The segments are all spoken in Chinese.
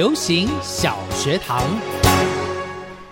流行小学堂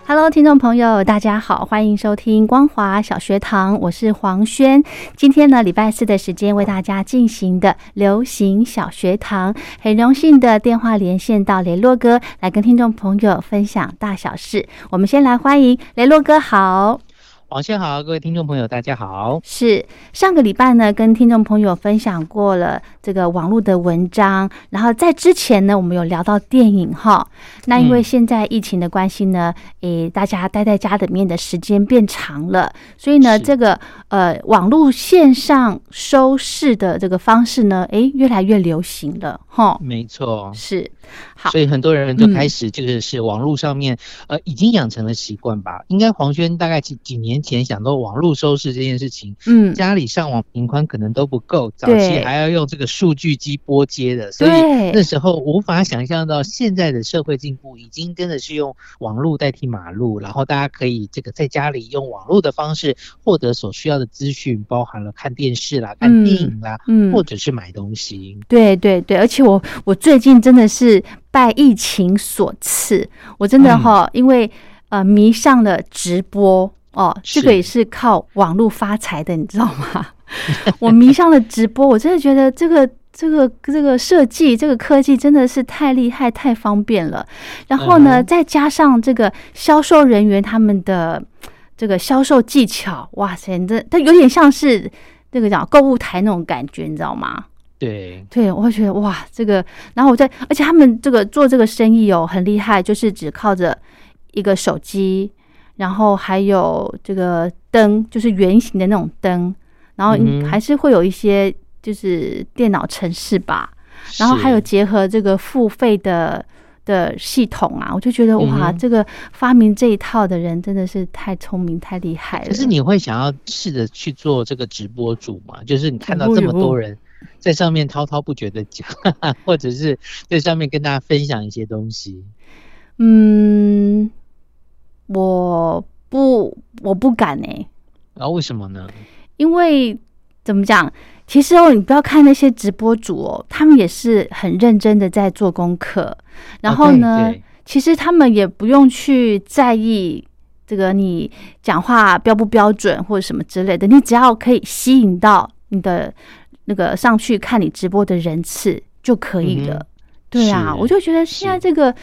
，Hello，听众朋友，大家好，欢迎收听光华小学堂，我是黄轩。今天呢，礼拜四的时间为大家进行的流行小学堂，很荣幸的电话连线到雷洛哥来跟听众朋友分享大小事。我们先来欢迎雷洛哥，好。王轩好，各位听众朋友，大家好。是上个礼拜呢，跟听众朋友分享过了这个网络的文章，然后在之前呢，我们有聊到电影哈。那因为现在疫情的关系呢，诶，大家待在家里面的时间变长了，所以呢，这个呃网络线上收视的这个方式呢，诶，越来越流行了哈。没错，是。好，所以很多人就开始就是是网络上面呃已经养成了习惯吧。应该黄轩大概几几年前想到网络收视这件事情，嗯，家里上网频宽可能都不够，早期还要用这个数据机拨接的，所以那时候无法想象到现在的社会进步已经真的是用网络代替马路，然后大家可以这个在家里用网络的方式获得所需要的资讯，包含了看电视啦、看电影啦，嗯，或者是买东西。对对对，而且我我最近真的是。拜疫情所赐，我真的哈，因为呃迷上了直播哦，这个也是靠网络发财的，你知道吗？我迷上了直播，我真的觉得这个这个这个设计，这个科技真的是太厉害、太方便了。然后呢，再加上这个销售人员他们的这个销售技巧，哇塞，这它有点像是这个叫购物台那种感觉，你知道吗？对对，我会觉得哇，这个，然后我在，而且他们这个做这个生意哦，很厉害，就是只靠着一个手机，然后还有这个灯，就是圆形的那种灯，然后还是会有一些就是电脑程式吧，然后还有结合这个付费的的系统啊，我就觉得哇，这个发明这一套的人真的是太聪明太厉害了。可是你会想要试着去做这个直播主吗？就是你看到这么多人。在上面滔滔不绝的讲，或者是在上面跟大家分享一些东西。嗯，我不，我不敢哎。啊，为什么呢？因为怎么讲？其实哦，你不要看那些直播主哦，他们也是很认真的在做功课。然后呢，其实他们也不用去在意这个你讲话标不标准或者什么之类的，你只要可以吸引到你的。那个上去看你直播的人次就可以了，对啊，我就觉得现在这个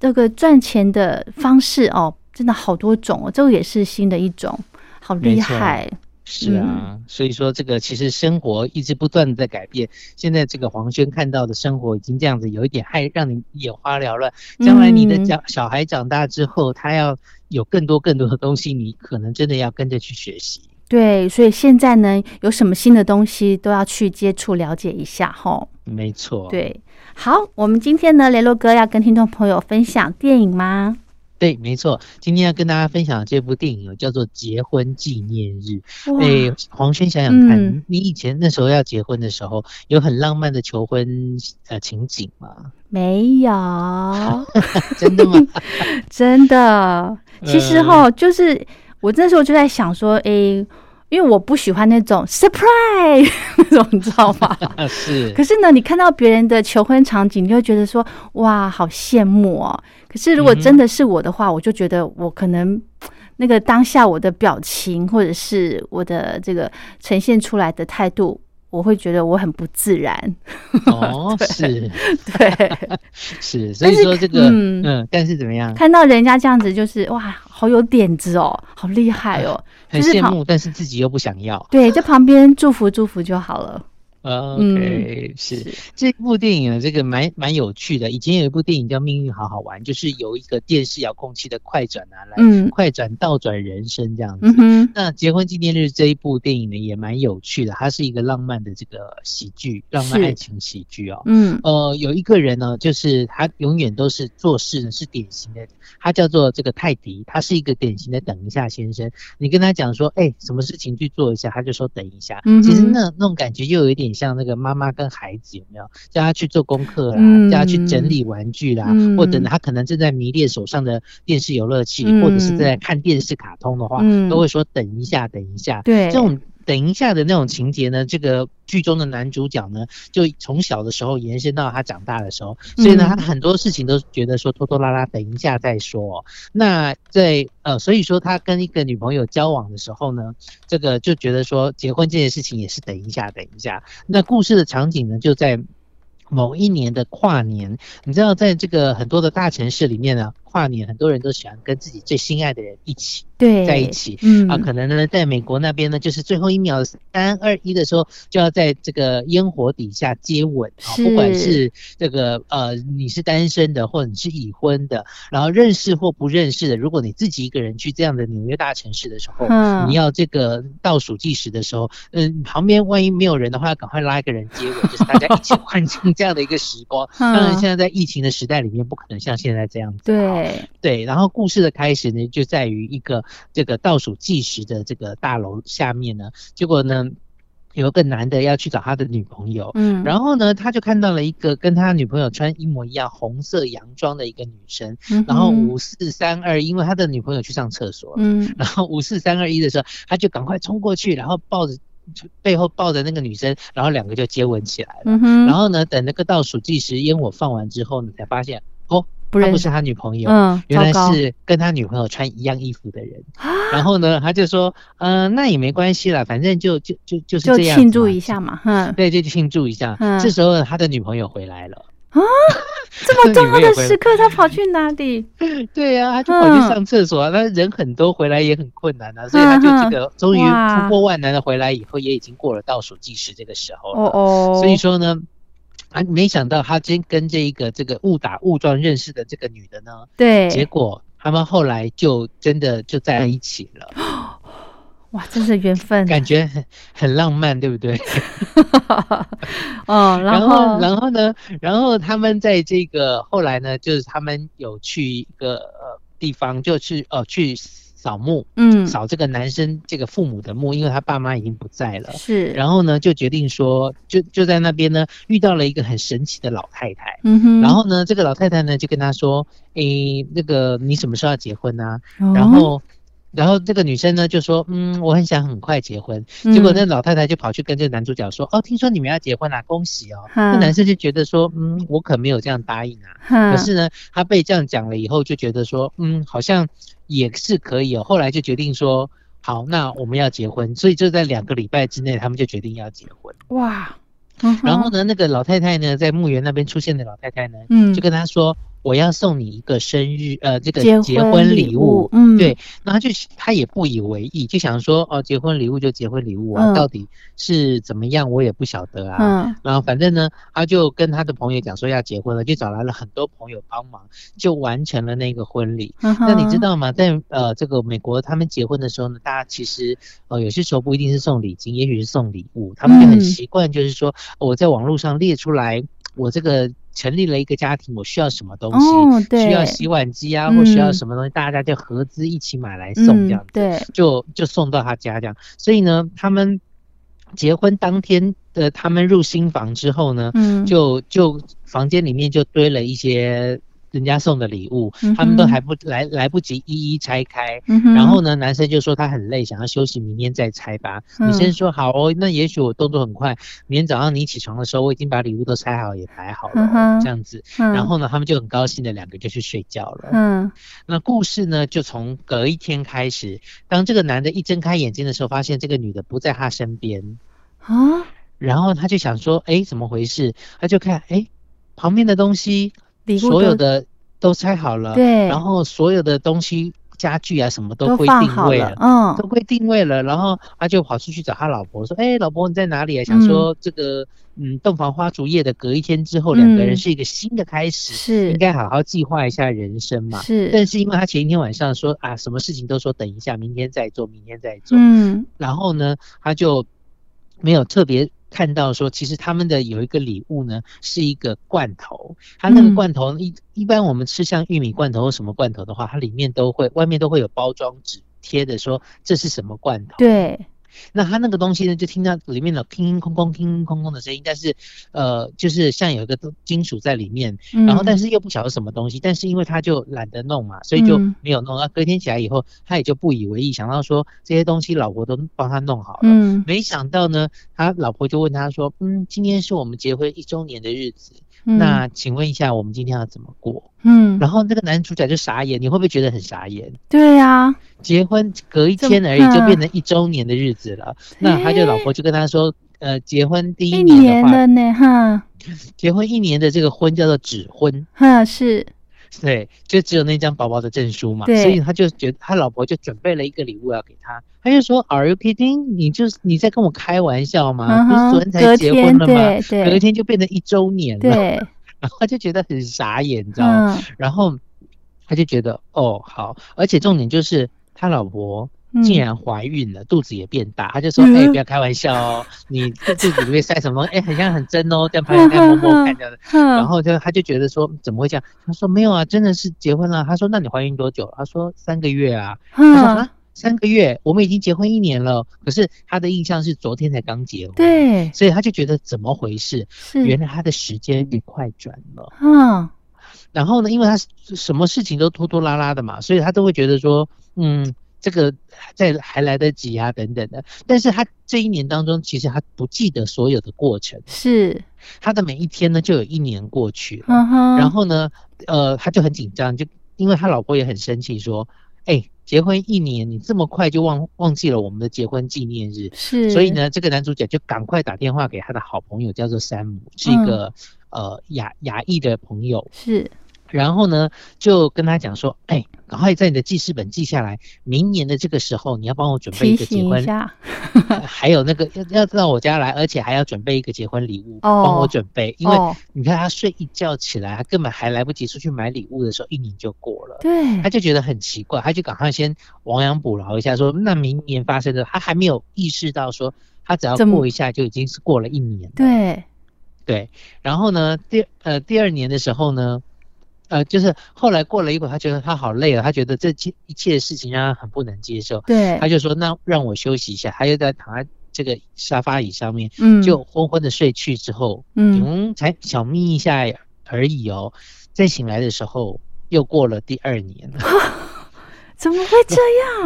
这个赚钱的方式哦，真的好多种哦，这个也是新的一种，好厉害。是啊，所以说这个其实生活一直不断的在改变。现在这个黄轩看到的生活已经这样子，有一点害让你眼花缭乱。将来你的小小孩长大之后，他要有更多更多的东西，你可能真的要跟着去学习。对，所以现在呢，有什么新的东西都要去接触了解一下，吼。没错。对，好，我们今天呢，雷洛哥要跟听众朋友分享电影吗？对，没错，今天要跟大家分享这部电影叫做《结婚纪念日》。哎，黄轩，想想看，你以前那时候要结婚的时候，有很浪漫的求婚呃情景吗？没有，真的吗？真的，其实哈，就是。我那时候就在想说，哎，因为我不喜欢那种 surprise 那种，你知道吗？是。可是呢，你看到别人的求婚场景，你就觉得说，哇，好羡慕哦。可是如果真的是我的话，我就觉得我可能那个当下我的表情或者是我的这个呈现出来的态度，我会觉得我很不自然。哦，是，对，是，所以说这个，嗯，但是怎么样？看到人家这样子，就是哇，好有点子哦，好厉害哦，很羡慕，但是自己又不想要。对，在旁边祝福祝福就好了。OK，是这部电影啊，这个蛮蛮有趣的。以前有一部电影叫《命运好好玩》，就是由一个电视遥控器的快转啊，来快转倒转人生这样子。那结婚纪念日这一部电影呢，也蛮有趣的。它是一个浪漫的这个喜剧，浪漫爱情喜剧哦。嗯，呃，有一个人呢，就是他永远都是做事呢是典型的，他叫做这个泰迪，他是一个典型的等一下先生。你跟他讲说，哎，什么事情去做一下，他就说等一下。嗯，其实那那种感觉又有一点。像那个妈妈跟孩子有没有？叫他去做功课啦，叫他去整理玩具啦，或者他可能正在迷恋手上的电视游乐器，或者是在看电视卡通的话，都会说等一下，等一下。对，这种。等一下的那种情节呢，这个剧中的男主角呢，就从小的时候延伸到他长大的时候，所以呢，他很多事情都觉得说拖拖拉拉，等一下再说。那在呃，所以说他跟一个女朋友交往的时候呢，这个就觉得说结婚这件事情也是等一下，等一下。那故事的场景呢，就在某一年的跨年，你知道，在这个很多的大城市里面呢。跨年，很多人都喜欢跟自己最心爱的人一起对在一起，嗯啊，可能呢，在美国那边呢，就是最后一秒三二一的时候，就要在这个烟火底下接吻啊，不管是这个呃你是单身的，或者你是已婚的，然后认识或不认识的，如果你自己一个人去这样的纽约大城市的时候，嗯，你要这个倒数计时的时候，嗯，旁边万一没有人的话，要赶快拉一个人接吻，就是大家一起 欢庆这样的一个时光。当然，现在在疫情的时代里面，不可能像现在这样子，对。对，然后故事的开始呢，就在于一个这个倒数计时的这个大楼下面呢，结果呢，有个男的要去找他的女朋友，嗯，然后呢，他就看到了一个跟他女朋友穿一模一样红色洋装的一个女生，然后五四三二，因为他的女朋友去上厕所，嗯，然后五四三二一的时候，他就赶快冲过去，然后抱着背后抱着那个女生，然后两个就接吻起来了，然后呢，等那个倒数计时烟火放完之后呢，才发现不是他女朋友，嗯，原来是跟他女朋友穿一样衣服的人。然后呢，他就说，嗯，那也没关系啦，反正就就就就是这样，庆祝一下嘛，嗯，对，就庆祝一下。这时候他的女朋友回来了啊，这么重要的时刻，他跑去哪里？对呀，他就跑去上厕所。那人很多，回来也很困难啊，所以他就这个终于突破万难的回来以后，也已经过了倒数计时这个时候了。哦哦，所以说呢。啊！没想到他今跟这一个这个误打误撞认识的这个女的呢，对，结果他们后来就真的就在一起了。哇，真是缘分，感觉很很浪漫，对不对？哦，然后然后呢？然后他们在这个后来呢，就是他们有去一个呃地方，就去哦去。扫墓，嗯，扫这个男生这个父母的墓，因为他爸妈已经不在了，是。然后呢，就决定说，就就在那边呢，遇到了一个很神奇的老太太，嗯哼。然后呢，这个老太太呢，就跟他说，诶，那个你什么时候要结婚呢？然后。然后这个女生呢就说，嗯，我很想很快结婚。结果那老太太就跑去跟这个男主角说，哦，听说你们要结婚啦，恭喜哦。那男生就觉得说，嗯，我可没有这样答应啊。可是呢，他被这样讲了以后，就觉得说，嗯，好像也是可以哦。后来就决定说，好，那我们要结婚。所以就在两个礼拜之内，他们就决定要结婚。哇！然后呢，那个老太太呢，在墓园那边出现的老太太呢，嗯，就跟他说。我要送你一个生日，呃，这个结婚礼物，嗯，对，那他就他也不以为意，就想说，哦，结婚礼物就结婚礼物啊，到底是怎么样，我也不晓得啊。嗯，然后反正呢，他就跟他的朋友讲说要结婚了，就找来了很多朋友帮忙，就完成了那个婚礼。那你知道吗？在呃这个美国，他们结婚的时候呢，大家其实呃有些时候不一定是送礼金，也许是送礼物，他们就很习惯，就是说我在网络上列出来，我这个。成立了一个家庭，我需要什么东西？需要洗碗机啊，或需要什么东西，大家就合资一起买来送这样子，对，就就送到他家这样。所以呢，他们结婚当天的他们入新房之后呢，嗯，就就房间里面就堆了一些。人家送的礼物，他们都还不来来不及一一拆开。然后呢，男生就说他很累，想要休息，明天再拆吧。女生说好哦，那也许我动作很快，明天早上你起床的时候，我已经把礼物都拆好也摆好了，这样子。然后呢，他们就很高兴的两个就去睡觉了。嗯，那故事呢，就从隔一天开始，当这个男的一睁开眼睛的时候，发现这个女的不在他身边啊。然后他就想说，哎，怎么回事？他就看，哎，旁边的东西，所有的都拆好了，对，然后所有的东西。家具啊，什么都归定位了，嗯，都归定位了。然后他就跑出去找他老婆，说：“哎，老婆你在哪里啊？”想说这个，嗯，洞房花烛夜的隔一天之后，两个人是一个新的开始，是应该好好计划一下人生嘛。是，但是因为他前一天晚上说啊，什么事情都说等一下，明天再做，明天再做。嗯，然后呢，他就没有特别。看到说，其实他们的有一个礼物呢，是一个罐头。它那个罐头一一般我们吃像玉米罐头或什么罐头的话，它里面都会外面都会有包装纸贴的，说这是什么罐头。对。那他那个东西呢，就听到里面的乒乒空空、乒乒空空的声音，但是，呃，就是像有一个金属在里面，然后但是又不晓得什么东西，但是因为他就懒得弄嘛，所以就没有弄。那隔天起来以后，他也就不以为意，想到说这些东西老婆都帮他弄好了。嗯，没想到呢，他老婆就问他说：“嗯，今天是我们结婚一周年的日子。”那请问一下，我们今天要怎么过？嗯，然后那个男主角就傻眼，你会不会觉得很傻眼？对呀，结婚隔一天而已，就变成一周年的日子了。那他就老婆就跟他说，呃，结婚第一年的呢，哈，结婚一年的这个婚叫做指婚，哈，是。对，就只有那张薄薄的证书嘛，所以他就觉得他老婆就准备了一个礼物要给他，他就说：“Are you kidding？你就是你在跟我开玩笑吗？不是昨天才结婚了吗？隔一天就变成一周年了。”然后他就觉得很傻眼，你知道吗？然后他就觉得哦好，而且重点就是他老婆。竟然怀孕了，肚子也变大，他就说：“哎，不要开玩笑哦，你 肚子里面塞什么？哎，很像很真哦，这样拍拍摸摸看这样的。”然后就他就觉得说：“怎么会这样？”他说：“没有啊，真的是结婚了。”他说：“那你怀孕多久？”他说：“三个月啊。”他说：“啊，三个月，我们已经结婚一年了。”可是他的印象是昨天才刚结婚，对，所以他就觉得怎么回事？原来他的时间也快转了。嗯，然后呢，因为他什么事情都拖拖拉拉的嘛，所以他都会觉得说：“嗯。”这个在还来得及啊，等等的。但是他这一年当中，其实他不记得所有的过程，是他的每一天呢，就有一年过去了。然后呢，呃，他就很紧张，就因为他老婆也很生气，说：“哎，结婚一年，你这么快就忘忘记了我们的结婚纪念日。”是，所以呢，这个男主角就赶快打电话给他的好朋友，叫做山姆，是一个呃亚亚裔的朋友。是。然后呢，就跟他讲说，哎，赶快在你的记事本记下来，明年的这个时候你要帮我准备一个结婚，还有那个要要到我家来，而且还要准备一个结婚礼物，帮我准备，因为你看他睡一觉起来，他根本还来不及出去买礼物的时候，一年就过了，对，他就觉得很奇怪，他就赶快先亡羊补牢一下，说那明年发生的，他还没有意识到说，他只要过一下就已经是过了一年，对，对，然后呢，第呃第二年的时候呢。呃，就是后来过了一会儿，他觉得他好累了，他觉得这切一切的事情让他很不能接受。对，他就说：“那让我休息一下。”他又在躺在这个沙发椅上面，嗯，就昏昏的睡去之后，嗯，才小眯一下而已哦。再醒来的时候，又过了第二年了。怎么会这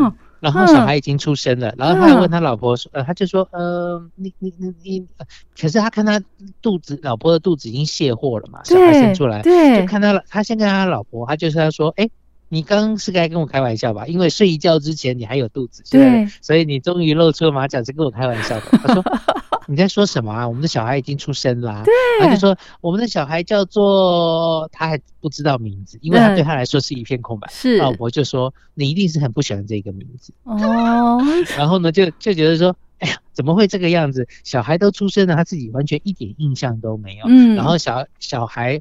样？然后小孩已经出生了，然后他还问他老婆说，呃，他就说，呃，你你你你，可是他看他肚子，老婆的肚子已经卸货了嘛，小孩生出来，对，就看到了，他先跟他老婆，他就是他说，哎。你刚刚是该跟我开玩笑吧？因为睡一觉之前你还有肚子，对，所以你终于露出了马脚，是跟我开玩笑的。他说：“你在说什么啊？我们的小孩已经出生啦。”对，他就说：“我们的小孩叫做……他还不知道名字，因为他对他来说是一片空白。”是，老婆就说：“你一定是很不喜欢这个名字哦。”然后呢，就就觉得说：“哎呀，怎么会这个样子？小孩都出生了，他自己完全一点印象都没有。”嗯，然后小小孩。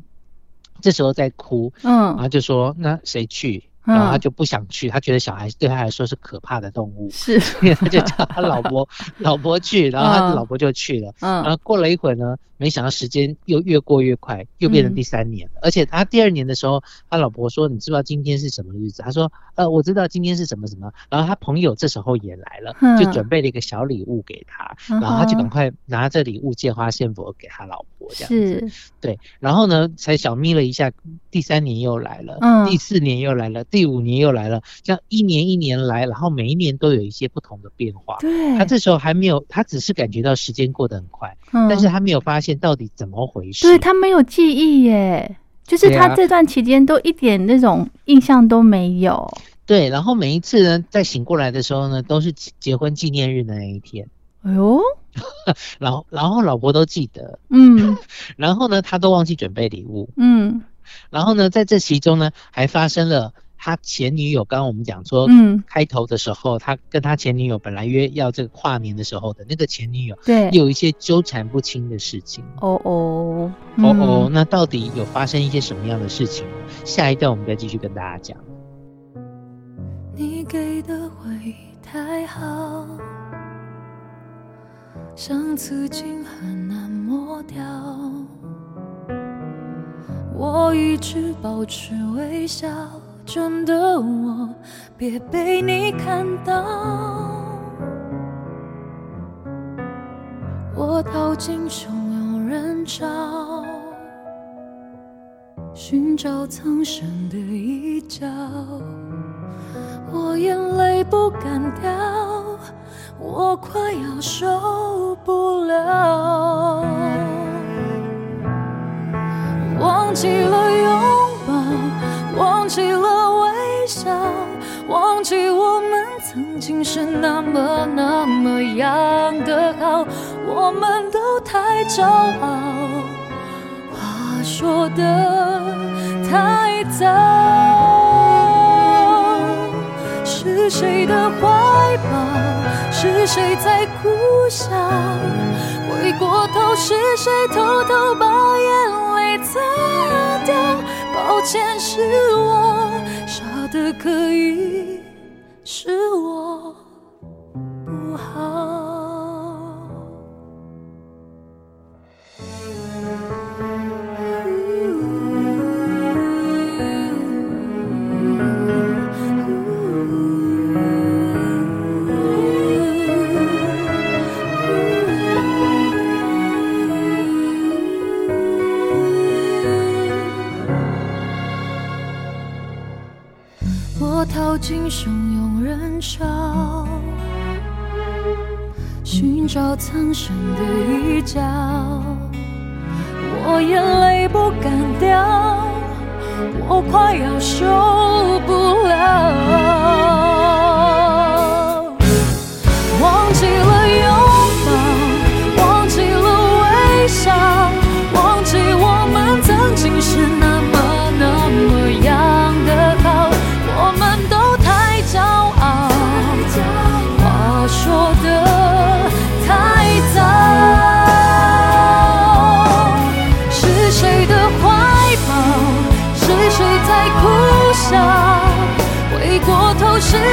这时候在哭，嗯，然后就说那谁去？然后他就不想去，他觉得小孩对他来说是可怕的动物，是，他就叫他老婆 老婆去，然后他的老婆就去了，嗯，然后过了一会儿呢，没想到时间又越过越快，又变成第三年，而且他第二年的时候，他老婆说你知不知道今天是什么日子？他说呃我知道今天是什么什么，然后他朋友这时候也来了，就准备了一个小礼物给他，然后他就赶快拿着礼物借花献佛给他老婆这样子，对，然后呢才小眯了一下，第三年又来了，嗯，第四年又来了。第五年又来了，这样一年一年来，然后每一年都有一些不同的变化。对，他这时候还没有，他只是感觉到时间过得很快，但是他没有发现到底怎么回事。对他没有记忆耶，就是他这段期间都一点那种印象都没有。对，然后每一次呢，在醒过来的时候呢，都是结婚纪念日的那一天。哎呦，然后然后老婆都记得，嗯，然后呢，他都忘记准备礼物，嗯，然后呢，在这其中呢，还发生了。他前女友，刚刚我们讲说，嗯，开头的时候，他跟他前女友本来约要这个跨年的时候的那个前女友，对，有一些纠缠不清的事情。哦哦，哦哦，那到底有发生一些什么样的事情？下一段我们再继续跟大家讲。你给的回忆太好，像刺青很难抹掉，我一直保持微笑。真的我，别被你看到。我逃进汹涌人潮，寻找藏身的一角。我眼泪不敢掉，我快要受不了。忘记了拥抱，忘记了。笑忘记我们曾经是那么那么样的好，我们都太骄傲，话说的太早。是谁的怀抱？是谁在苦笑？回过头，是谁偷偷把眼泪擦掉？抱歉，是我。的可以是我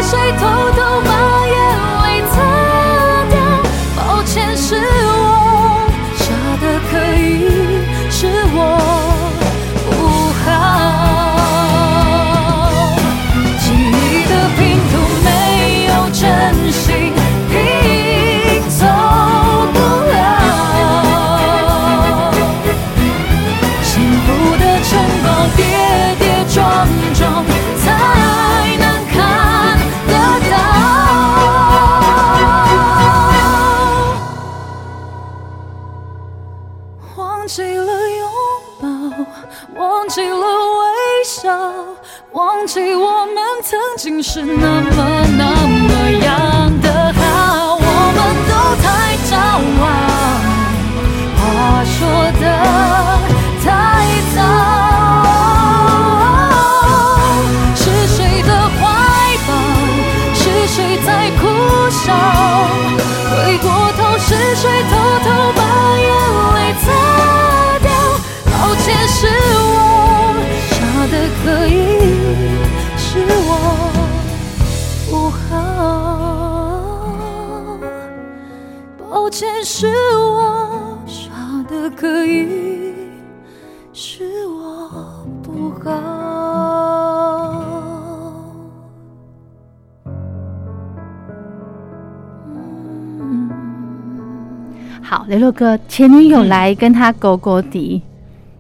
谁痛忘记我们曾经是那么难。好，雷洛哥，前女友来跟他勾勾底。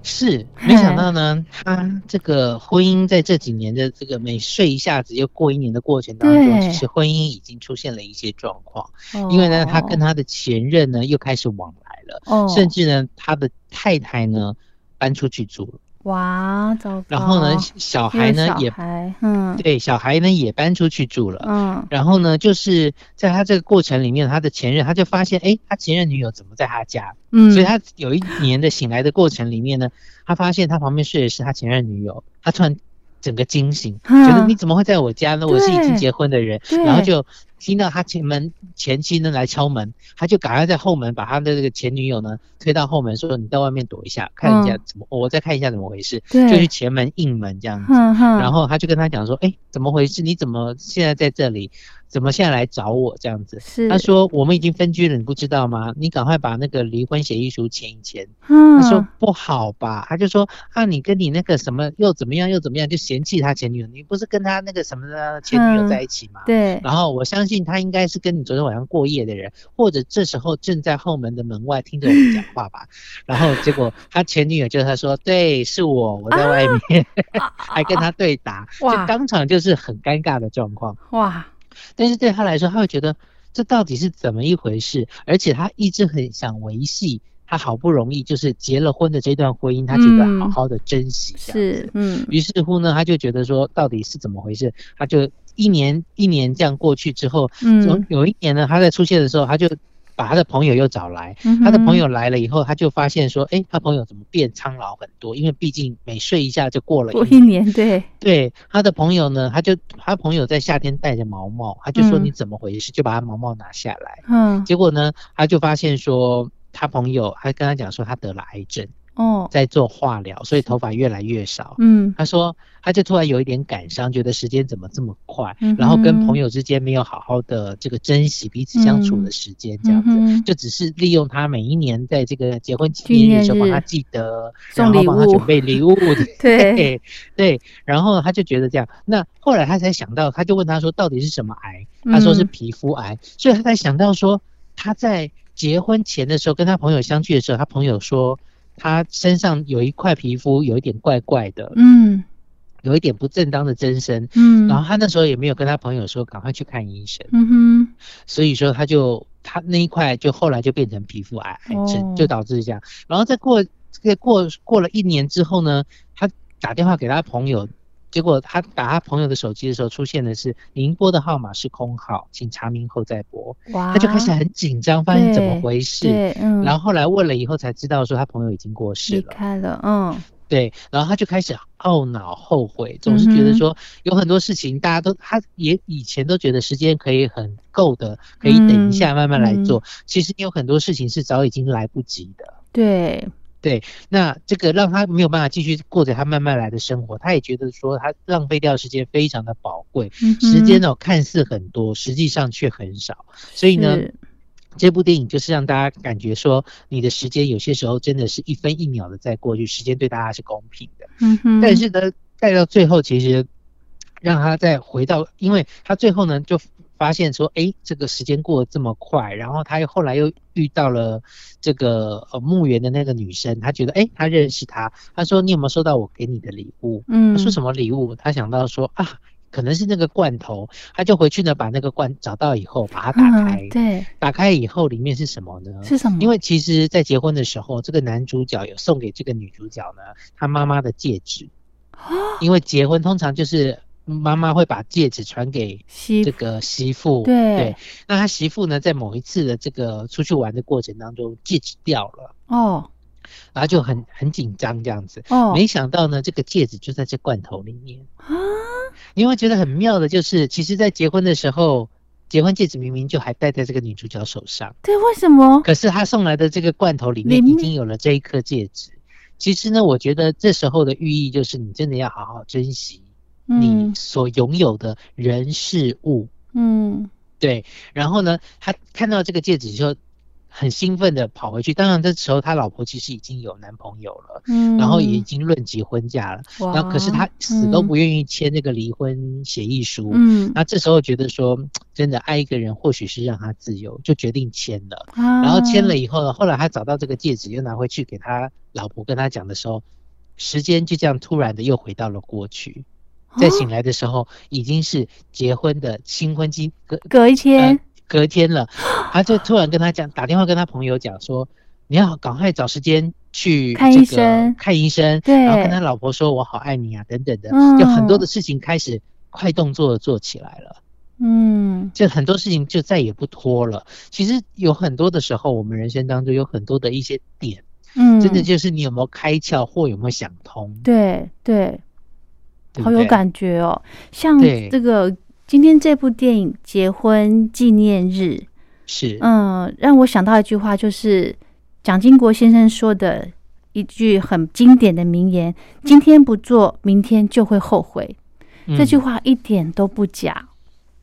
是，没想到呢，他这个婚姻在这几年的这个每睡一下子又过一年的过程当中，其实婚姻已经出现了一些状况。因为呢，他跟他的前任呢又开始往来了，甚至呢，他的太太呢搬出去住了。哇，糟糕！然后呢，小孩呢也，嗯，对，小孩呢也搬出去住了，嗯，然后呢，就是在他这个过程里面，他的前任他就发现，哎，他前任女友怎么在他家？嗯，所以他有一年的醒来的过程里面呢，他发现他旁边睡的是他前任女友，他突然整个惊醒，觉得你怎么会在我家呢？我是已经结婚的人，然后就。听到他前门前妻呢来敲门，他就赶快在后门把他的这个前女友呢推到后门，说：“你到外面躲一下，看一下怎么，我再看一下怎么回事。”就去前门应门这样子。然后他就跟他讲说：“哎，怎么回事？你怎么现在在这里？”怎么现在来找我这样子？是他说我们已经分居了，你不知道吗？你赶快把那个离婚协议书签一签。他说不好吧？他就说啊，你跟你那个什么又怎么样又怎么样，就嫌弃他前女友。你不是跟他那个什么的前女友在一起吗？对。然后我相信他应该是跟你昨天晚上过夜的人，或者这时候正在后门的门外听着我们讲话吧。然后结果他前女友就他说对，是我，我在外面，还跟他对答，就当场就是很尴尬的状况。哇。但是对他来说，他会觉得这到底是怎么一回事？而且他一直很想维系他好不容易就是结了婚的这段婚姻，他觉得好好的珍惜。是，嗯。于是乎呢，他就觉得说，到底是怎么回事？他就一年一年这样过去之后，嗯，有一年呢，他在出现的时候，他就。把他的朋友又找来，他的朋友来了以后，他就发现说，哎，他朋友怎么变苍老很多？因为毕竟每睡一下就过了一年，对对。他的朋友呢，他就他朋友在夏天戴着毛毛，他就说你怎么回事？就把他毛毛拿下来，嗯，结果呢，他就发现说，他朋友还跟他讲说，他得了癌症。哦，在做化疗，所以头发越来越少。嗯，他说，他就突然有一点感伤，觉得时间怎么这么快，然后跟朋友之间没有好好的这个珍惜彼此相处的时间，这样子，就只是利用他每一年在这个结婚纪念日的时候帮他记得，然后帮他准备礼物。对 对，然后他就觉得这样。那后来他才想到，他就问他说，到底是什么癌？他说是皮肤癌，所以他才想到说，他在结婚前的时候跟他朋友相聚的时候，他朋友说。他身上有一块皮肤有一点怪怪的，嗯，有一点不正当的增生，嗯，然后他那时候也没有跟他朋友说赶快去看医生，嗯哼，所以说他就他那一块就后来就变成皮肤癌癌症，就导致这样，然后再过再过过了一年之后呢，他打电话给他朋友。结果他打他朋友的手机的时候，出现的是您拨的号码是空号，请查明后再拨。哇！他就开始很紧张，发现怎么回事？对，嗯。然后后来问了以后才知道，说他朋友已经过世了，离开了。嗯，对。然后他就开始懊恼、后悔，总是觉得说有很多事情，大家都他也以前都觉得时间可以很够的，可以等一下慢慢来做。其实有很多事情是早已经来不及的。对。对，那这个让他没有办法继续过着他慢慢来的生活，他也觉得说他浪费掉时间非常的宝贵，时间哦看似很多，实际上却很少。所以呢，这部电影就是让大家感觉说，你的时间有些时候真的是一分一秒的在过去，时间对大家是公平的。嗯哼。但是呢，带到最后，其实让他再回到，因为他最后呢就。发现说，哎，这个时间过得这么快，然后他又后来又遇到了这个呃墓园的那个女生，他觉得，哎，他认识她，他说你有没有收到我给你的礼物？嗯，他说什么礼物？他想到说啊，可能是那个罐头，他就回去呢把那个罐找到以后把它打开，对，打开以后里面是什么呢？是什么？因为其实在结婚的时候，这个男主角有送给这个女主角呢他妈妈的戒指，因为结婚通常就是。妈妈会把戒指传给这个媳妇，对，那他媳妇呢，在某一次的这个出去玩的过程当中，戒指掉了，哦，然后就很很紧张这样子，哦，没想到呢，这个戒指就在这罐头里面。啊，因为觉得很妙的就是，其实，在结婚的时候，结婚戒指明明就还戴在这个女主角手上，对，为什么？可是他送来的这个罐头里面。已经有了这一颗戒指，其实呢，我觉得这时候的寓意就是，你真的要好好珍惜。你所拥有的人事物，嗯，对。然后呢，他看到这个戒指就很兴奋的跑回去。当然，这时候他老婆其实已经有男朋友了，嗯，然后也已经论及婚嫁了。然后可是他死都不愿意签那个离婚协议书。嗯，那这时候觉得说，真的爱一个人或许是让他自由，就决定签了。啊然后签了以后呢，后来他找到这个戒指，又拿回去给他老婆跟他讲的时候，时间就这样突然的又回到了过去。在醒来的时候，已经是结婚的新婚期隔隔一天，隔天了，他就突然跟他讲，打电话跟他朋友讲说，你要赶快找时间去看医生，看医生，对，然后跟他老婆说“我好爱你啊”等等的，就很多的事情开始快动作的做起来了。嗯，就很多事情就再也不拖了。其实有很多的时候，我们人生当中有很多的一些点，嗯，真的就是你有没有开窍或有没有想通。对对，好有感觉哦。像这个今天这部电影《结婚纪念日》，是。嗯，让我想到一句话，就是蒋经国先生说的一句很经典的名言：“今天不做，明天就会后悔。”这句话一点都不假。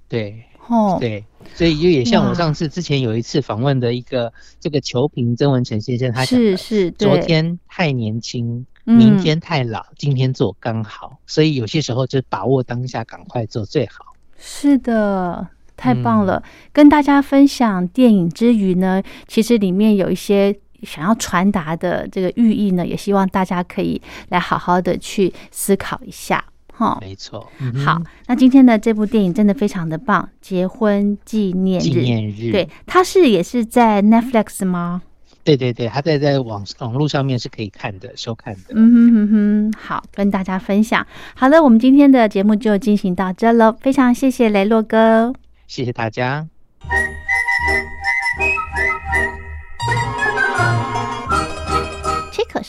对，哦，对，所以就也像我上次之前有一次访问的一个这个球评曾文成先生，他是是，昨天太年轻，明天太老，今天做刚好，所以有些时候就把握当下，赶快做最好。是的，太棒了！跟大家分享电影之余呢，其实里面有一些想要传达的这个寓意呢，也希望大家可以来好好的去思考一下。哈没错。好，那今天的这部电影真的非常的棒，《结婚纪念日》。纪念日，对，它是也是在 Netflix 吗？对对对，他在在网网络上面是可以看的，收看的。嗯哼哼哼，好，跟大家分享。好了，我们今天的节目就进行到这了，非常谢谢雷洛哥，谢谢大家。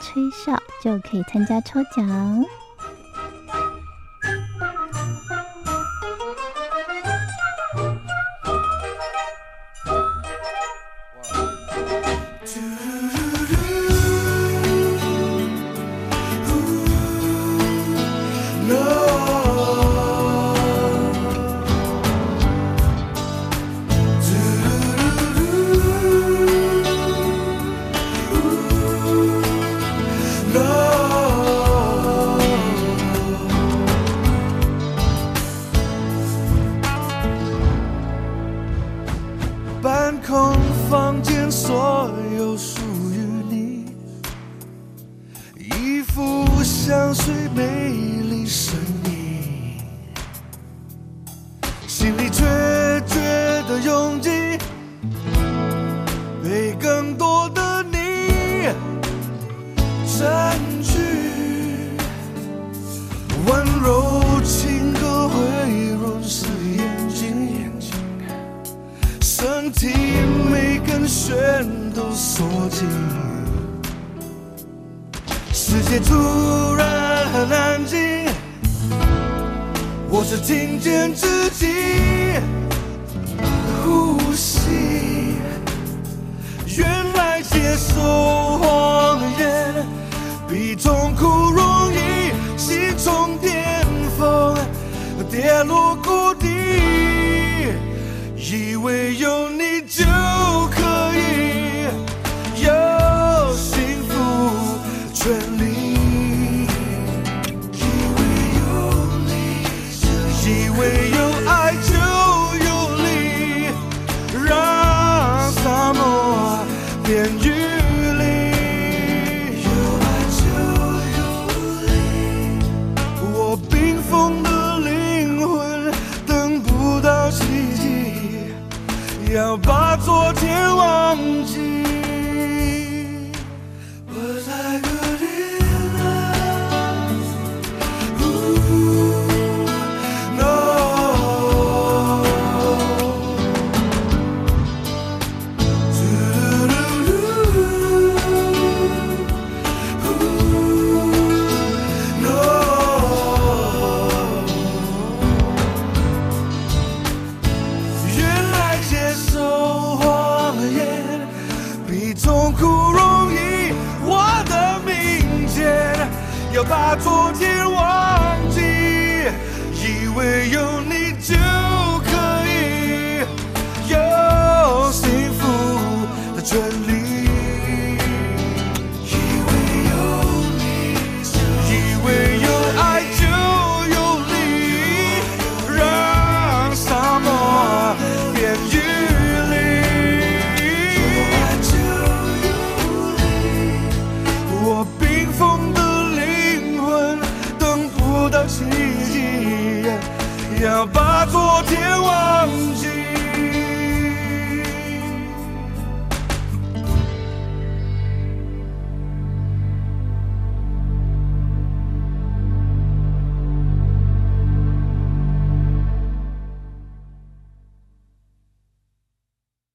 吹哨，就可以参加抽奖。香水美丽是你，心里却觉得拥挤，被更多的你占据。温柔情歌会润湿眼睛，身体每根弦都缩紧。突然很安静，我是听见自己呼吸，原来接受谎言比痛苦容易，心从巅峰跌落谷底，以为有你就可以有幸福，权利。你痛苦容易，我的明天要把昨天忘记，以为有你就